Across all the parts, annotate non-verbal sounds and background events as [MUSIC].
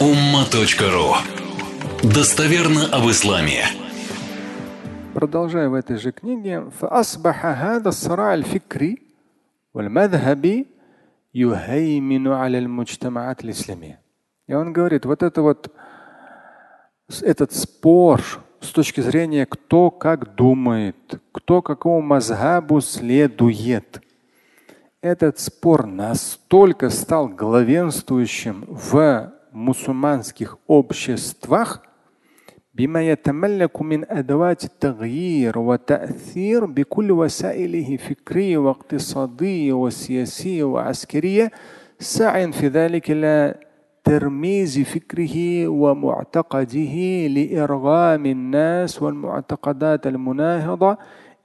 umma.ru Достоверно об исламе. Продолжая в этой же книге, فأصبح هذا الصراع الفكري والمذهبي يهيمن على المجتمعات الإسلامية. И он говорит, вот это вот этот спор с точки зрения, кто как думает, кто какому мазхабу следует. Этот спор настолько стал главенствующим в мусульманских обществах, بما يتملك من أدوات التغيير وتأثير بكل وسائله فكرية واقتصادية وسياسية وعسكرية سعيا في ذلك إلى ترميز فكره ومعتقده لإرغام الناس والمعتقدات المناهضة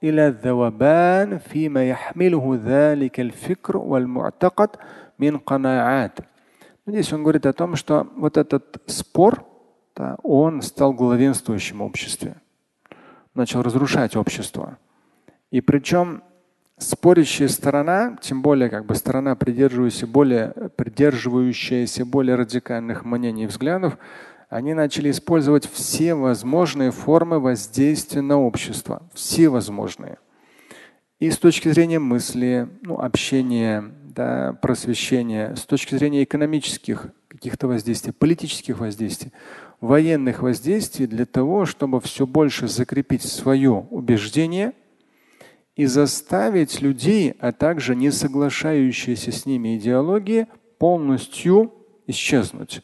إلى الذوبان فيما يحمله ذلك الفكر والمعتقد من قناعات. Здесь он говорит о том, что вот этот спор, да, он стал главенствующим в обществе, начал разрушать общество. И причем спорящая сторона, тем более как бы сторона, придерживающаяся более, придерживающаяся более радикальных мнений и взглядов, они начали использовать все возможные формы воздействия на общество. Все возможные. И с точки зрения мысли, ну, общения, да, просвещения, с точки зрения экономических каких-то воздействий, политических воздействий, военных воздействий для того, чтобы все больше закрепить свое убеждение – и заставить людей, а также не соглашающиеся с ними идеологии, полностью исчезнуть.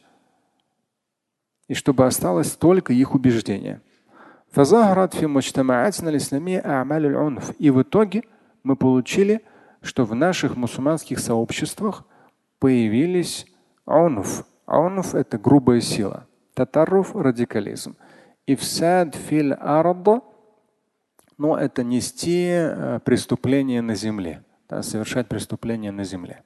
И чтобы осталось только их убеждение. И в итоге мы получили, что в наших мусульманских сообществах появились аунф. Аунф – это грубая сила. Татаруф – радикализм. Ифсад фил арда но это нести э, преступление на земле, да, совершать преступление на земле.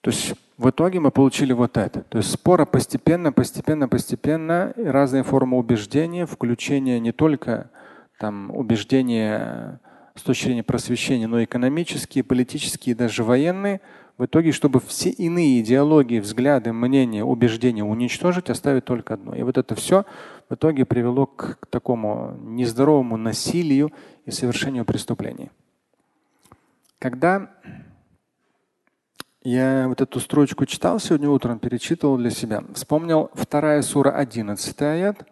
То есть в итоге мы получили вот это. То есть спора постепенно, постепенно, постепенно, разные формы убеждения, включение не только там, убеждения с точки зрения просвещения, но и экономические, политические, даже военные – в итоге, чтобы все иные идеологии, взгляды, мнения, убеждения уничтожить, оставить только одно. И вот это все в итоге привело к, к такому нездоровому насилию и совершению преступлений. Когда я вот эту строчку читал сегодня утром, перечитывал для себя, вспомнил вторая сура 11 аят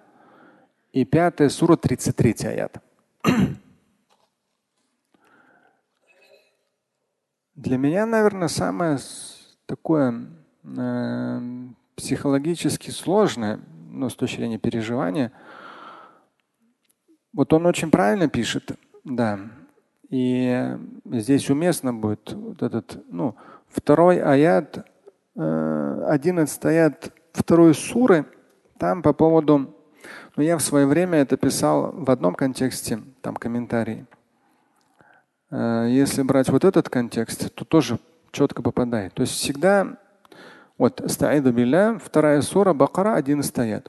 и пятая сура 33 аят. Для меня, наверное, самое такое э, психологически сложное, ну, с точки зрения переживания, вот он очень правильно пишет, да. И здесь уместно будет вот этот, ну, второй аят, э, одиннадцатый аят второй суры, там по поводу, ну, я в свое время это писал в одном контексте, там комментарий. Э, если брать вот этот контекст, то тоже четко попадает. То есть всегда вот стаиду билля, вторая сура, Бакара, один стоят.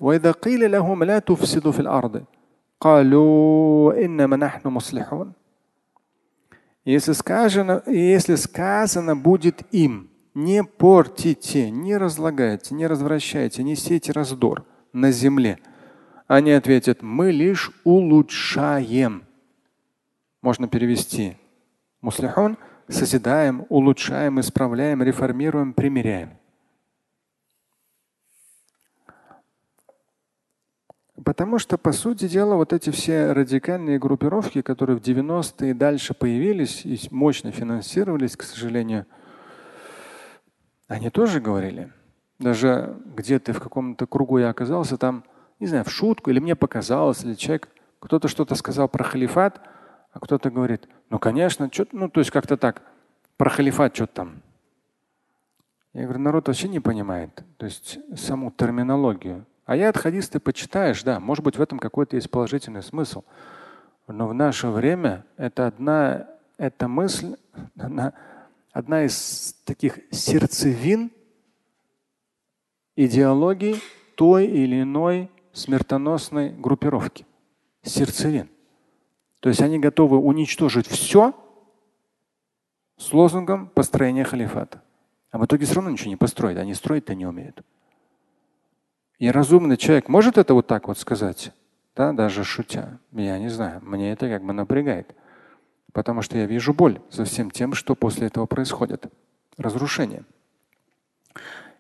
Если сказано, если сказано будет им, не портите, не разлагайте, не развращайте, не сейте раздор на земле. Они ответят, мы лишь улучшаем. Можно перевести Муслихун созидаем, улучшаем, исправляем, реформируем, примиряем. Потому что, по сути дела, вот эти все радикальные группировки, которые в 90-е и дальше появились и мощно финансировались, к сожалению, они тоже говорили. Даже где-то в каком-то кругу я оказался, там, не знаю, в шутку, или мне показалось, или человек, кто-то что-то сказал про халифат, а кто-то говорит, ну, конечно, что ну, то есть как-то так, про халифат что-то там. Я говорю, народ вообще не понимает, то есть саму терминологию. А я от хадиста почитаешь, да, может быть, в этом какой-то есть положительный смысл. Но в наше время это одна, эта мысль, она, одна из таких сердцевин идеологии той или иной смертоносной группировки. Сердцевин. То есть они готовы уничтожить все с лозунгом построения халифата. А в итоге все равно ничего не построят. Они строить-то не умеют. И разумный человек может это вот так вот сказать, да, даже шутя. Я не знаю, мне это как бы напрягает. Потому что я вижу боль за всем тем, что после этого происходит. Разрушение.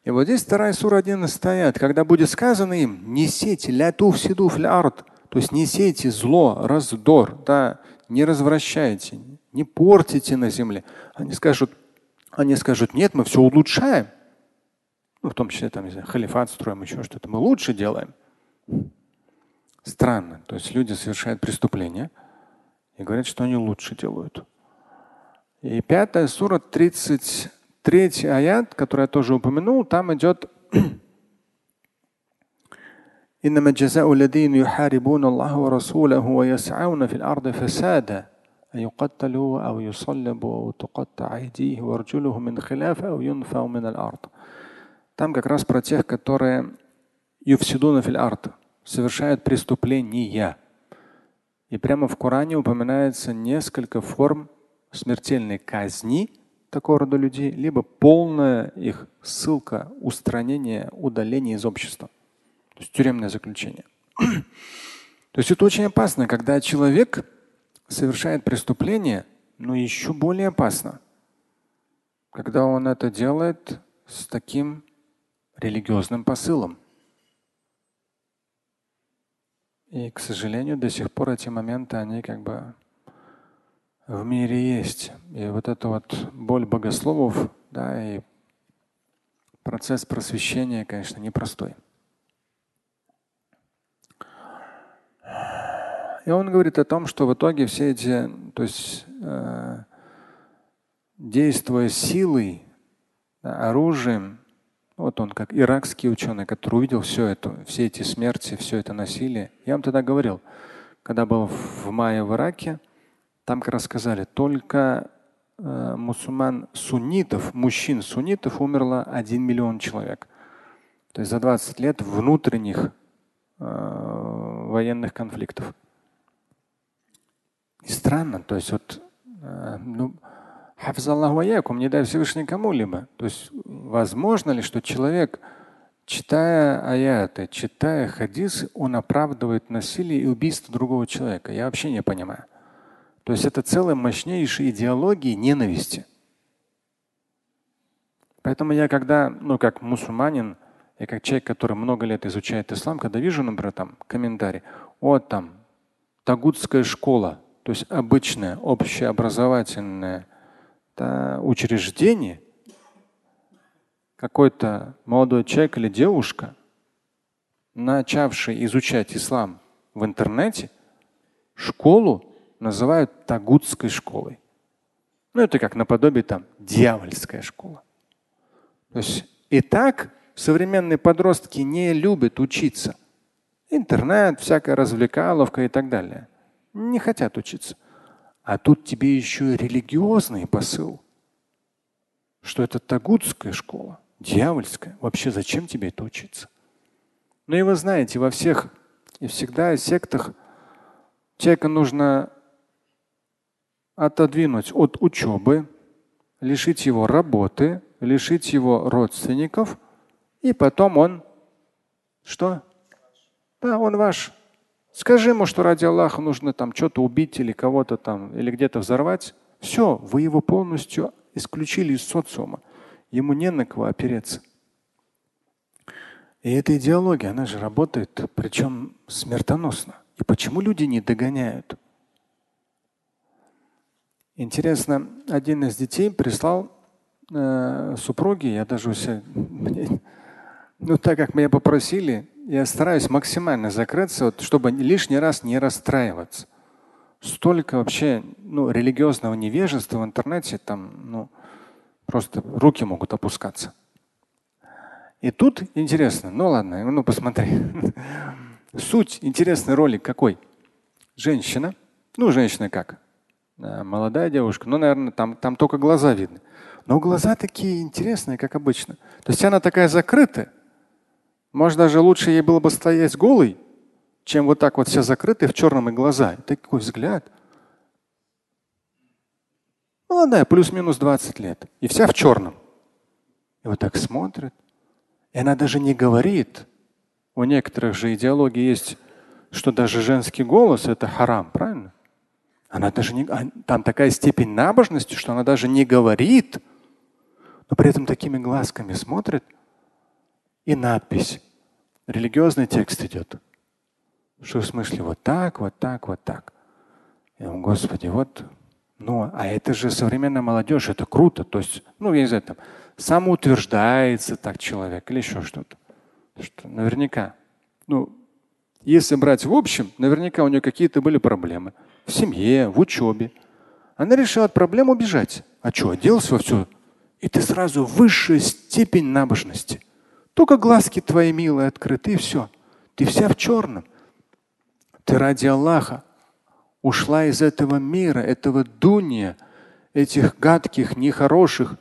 И вот здесь вторая сура 11 аят, когда будет сказано им, не сейте ляту всиду арт, то есть не сейте зло, раздор, да, не развращайте, не портите на земле. Они скажут, они скажут, нет, мы все улучшаем. Ну, в том числе там, не знаю, халифат строим, еще что-то. Мы лучше делаем. Странно. То есть люди совершают преступления и говорят, что они лучше делают. И пятая сура, 30 Третий аят, который я тоже упомянул, там идет إنما جزاء الذين يحاربون الله ورسوله ويسعون في الأرض فسادا أن يقتلوا أو يصلبوا أو تقطع أيديه وأرجله من خلاف أو ينفوا من الأرض. Там как раз про тех, которые юфсидуна фил арт, совершают преступления. И прямо в Коране упоминается несколько форм смертельной казни – такого рода людей, либо полная их ссылка, устранение, удаление из общества. То есть тюремное заключение. То есть это очень опасно, когда человек совершает преступление, но еще более опасно, когда он это делает с таким религиозным посылом. И, к сожалению, до сих пор эти моменты, они как бы в мире есть. И вот эта вот боль богословов, да, и процесс просвещения, конечно, непростой. И он говорит о том, что в итоге все эти, то есть э, действуя силой, оружием, вот он как иракский ученый, который увидел все это, все эти смерти, все это насилие. Я вам тогда говорил, когда был в мае в Ираке, там как раз сказали, только э, мусульман суннитов, мужчин суннитов умерло 1 миллион человек. То есть за 20 лет внутренних э, военных конфликтов. И странно, то есть вот, э, ну, Хафзаллаху не дай Всевышний кому-либо. То есть возможно ли, что человек, читая аяты, читая хадисы, он оправдывает насилие и убийство другого человека? Я вообще не понимаю. То есть это целая мощнейшая идеология ненависти. Поэтому я когда, ну как мусульманин, я как человек, который много лет изучает ислам, когда вижу, например, там комментарий, вот там Тагутская школа, то есть обычное общеобразовательное да, учреждение, какой-то молодой человек или девушка, начавший изучать ислам в интернете, школу называют тагутской школой. Ну, это как наподобие там дьявольская школа. То есть и так современные подростки не любят учиться. Интернет, всякая развлекаловка и так далее. Не хотят учиться. А тут тебе еще и религиозный посыл, что это тагутская школа, дьявольская. Вообще зачем тебе это учиться? Ну и вы знаете, во всех и всегда в сектах человека нужно отодвинуть от учебы, лишить его работы, лишить его родственников, и потом он что? Да, он ваш. Скажи ему, что ради Аллаха нужно там что-то убить или кого-то там, или где-то взорвать. Все, вы его полностью исключили из социума. Ему не на кого опереться. И эта идеология, она же работает, причем смертоносно. И почему люди не догоняют? Интересно, один из детей прислал э, супруге, я даже у себя, [LAUGHS] ну так как меня попросили, я стараюсь максимально закрыться, вот, чтобы лишний раз не расстраиваться. Столько вообще ну, религиозного невежества в интернете, там ну, просто руки могут опускаться. И тут интересно, ну ладно, ну посмотри. [LAUGHS] Суть, интересный ролик какой? Женщина, ну женщина как? Э, молодая девушка, ну, наверное, там, там только глаза видны. Но глаза такие интересные, как обычно. То есть она такая закрытая. Может, даже лучше ей было бы стоять голой, чем вот так вот вся закрытая в черном и глаза. Такой взгляд. Молодая, плюс-минус 20 лет. И вся в черном. И вот так смотрит. И она даже не говорит. У некоторых же идеологии есть, что даже женский голос это харам, правильно? Она даже не, а, там такая степень набожности, что она даже не говорит, но при этом такими глазками смотрит и надпись. Религиозный текст идет. Что в смысле вот так, вот так, вот так. Я думаю, Господи, вот, ну, а это же современная молодежь, это круто. То есть, ну, я не знаю, там, самоутверждается так человек или еще что-то. Что наверняка. Ну, если брать в общем, наверняка у нее какие-то были проблемы в семье, в учебе. Она решила от проблем убежать. А что, оделась во все? И ты сразу высшая степень набожности. Только глазки твои милые открыты, и все. Ты вся в черном. Ты ради Аллаха ушла из этого мира, этого дуния, этих гадких, нехороших.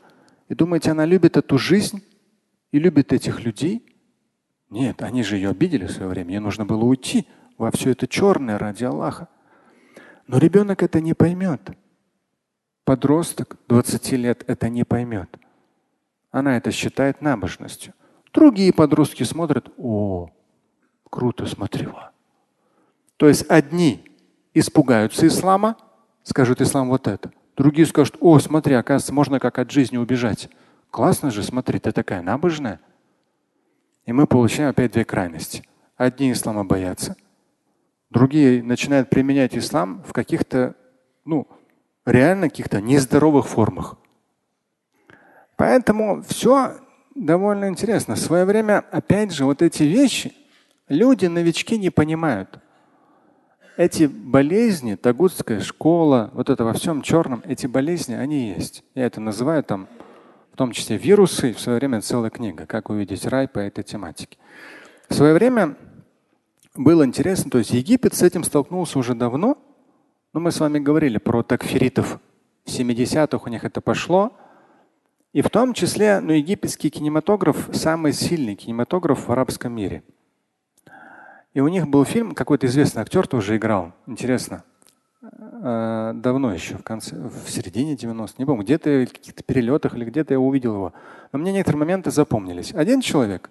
И думаете, она любит эту жизнь и любит этих людей? Нет, они же ее обидели в свое время. Ей нужно было уйти во все это черное ради Аллаха. Но ребенок это не поймет. Подросток 20 лет это не поймет. Она это считает набожностью. Другие подростки смотрят, о, круто, смотрела. То есть одни испугаются ислама, скажут ислам вот это. Другие скажут, о, смотри, оказывается, можно как от жизни убежать. Классно же, смотри, ты такая набожная. И мы получаем опять две крайности. Одни ислама боятся, другие начинают применять ислам в каких-то, ну, реально каких-то нездоровых формах. Поэтому все довольно интересно. В свое время, опять же, вот эти вещи люди, новички, не понимают. Эти болезни, тагутская школа, вот это во всем черном, эти болезни, они есть. Я это называю там, в том числе вирусы, в свое время целая книга, как увидеть рай по этой тематике. В свое время было интересно, то есть Египет с этим столкнулся уже давно, но мы с вами говорили про такфиритов. В 70-х у них это пошло. И в том числе ну, египетский кинематограф самый сильный кинематограф в арабском мире. И у них был фильм, какой-то известный актер тоже играл. Интересно. Э, давно еще, в конце, в середине 90-х, не помню, где-то в каких-то перелетах или где-то я увидел его. Но мне некоторые моменты запомнились. Один человек,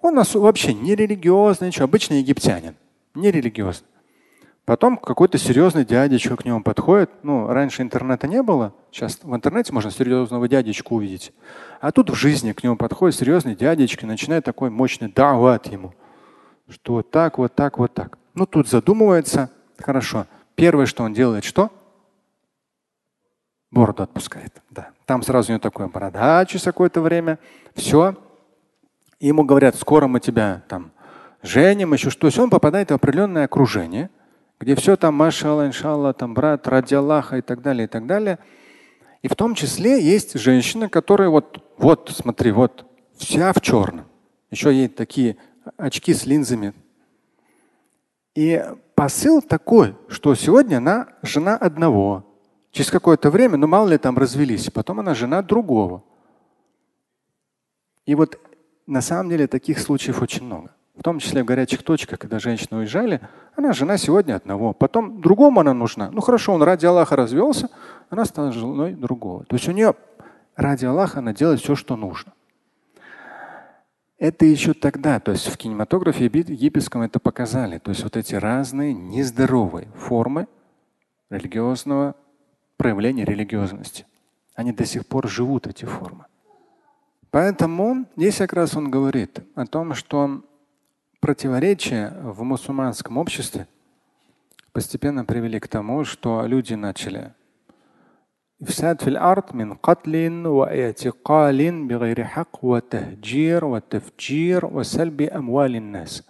он нас вообще не религиозный, ничего, обычный египтянин, не религиозный. Потом какой-то серьезный дядечка к нему подходит. Ну, раньше интернета не было. Сейчас в интернете можно серьезного дядечку увидеть. А тут в жизни к нему подходит серьезный дядечка и начинает такой мощный дават ему что вот так, вот так, вот так. Ну тут задумывается, хорошо. Первое, что он делает, что? Бороду отпускает. Да. Там сразу у него такое борода через какое-то время. Все. Ему говорят, скоро мы тебя там женим, еще что. То есть он попадает в определенное окружение, где все там машалла, иншалла, там брат, ради Аллаха и так далее, и так далее. И в том числе есть женщина, которая вот, вот, смотри, вот вся в черном. Еще есть такие очки с линзами. И посыл такой, что сегодня она жена одного. Через какое-то время, ну мало ли там развелись, потом она жена другого. И вот на самом деле таких случаев очень много. В том числе в горячих точках, когда женщины уезжали, она жена сегодня одного, потом другому она нужна. Ну хорошо, он ради Аллаха развелся, она стала женой другого. То есть у нее ради Аллаха она делает все, что нужно. Это еще тогда, то есть в кинематографе египетском это показали. То есть вот эти разные нездоровые формы религиозного проявления религиозности. Они до сих пор живут, эти формы. Поэтому здесь как раз он говорит о том, что противоречия в мусульманском обществе постепенно привели к тому, что люди начали إفساد في الأرض من قتل واعتقال بغير حق وتهجير وتفجير وسلب أموال الناس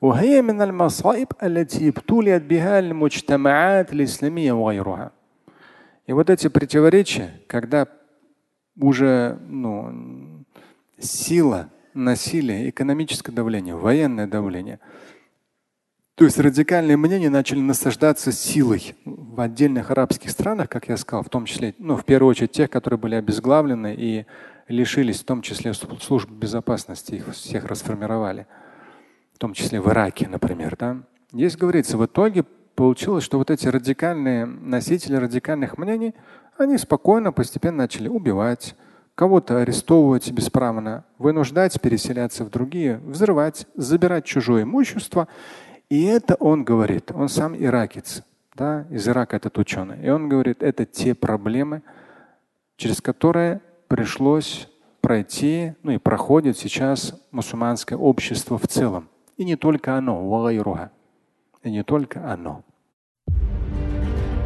وهي من المصائب التي ابتليت بها المجتمعات الإسلامية وغيرها. И вот эти противоречия, когда уже ну, сила, насилие, экономическое давление, военное давление – То есть радикальные мнения начали насаждаться силой в отдельных арабских странах, как я сказал, в том числе, ну, в первую очередь тех, которые были обезглавлены и лишились, в том числе служб безопасности, их всех расформировали, в том числе в Ираке, например. Да? Здесь говорится, в итоге получилось, что вот эти радикальные носители радикальных мнений, они спокойно, постепенно начали убивать, кого-то арестовывать бесправно, вынуждать переселяться в другие, взрывать, забирать чужое имущество. И это он говорит, он сам иракец, да, из Ирака этот ученый. И он говорит, это те проблемы, через которые пришлось пройти, ну и проходит сейчас мусульманское общество в целом. И не только оно, и не только оно.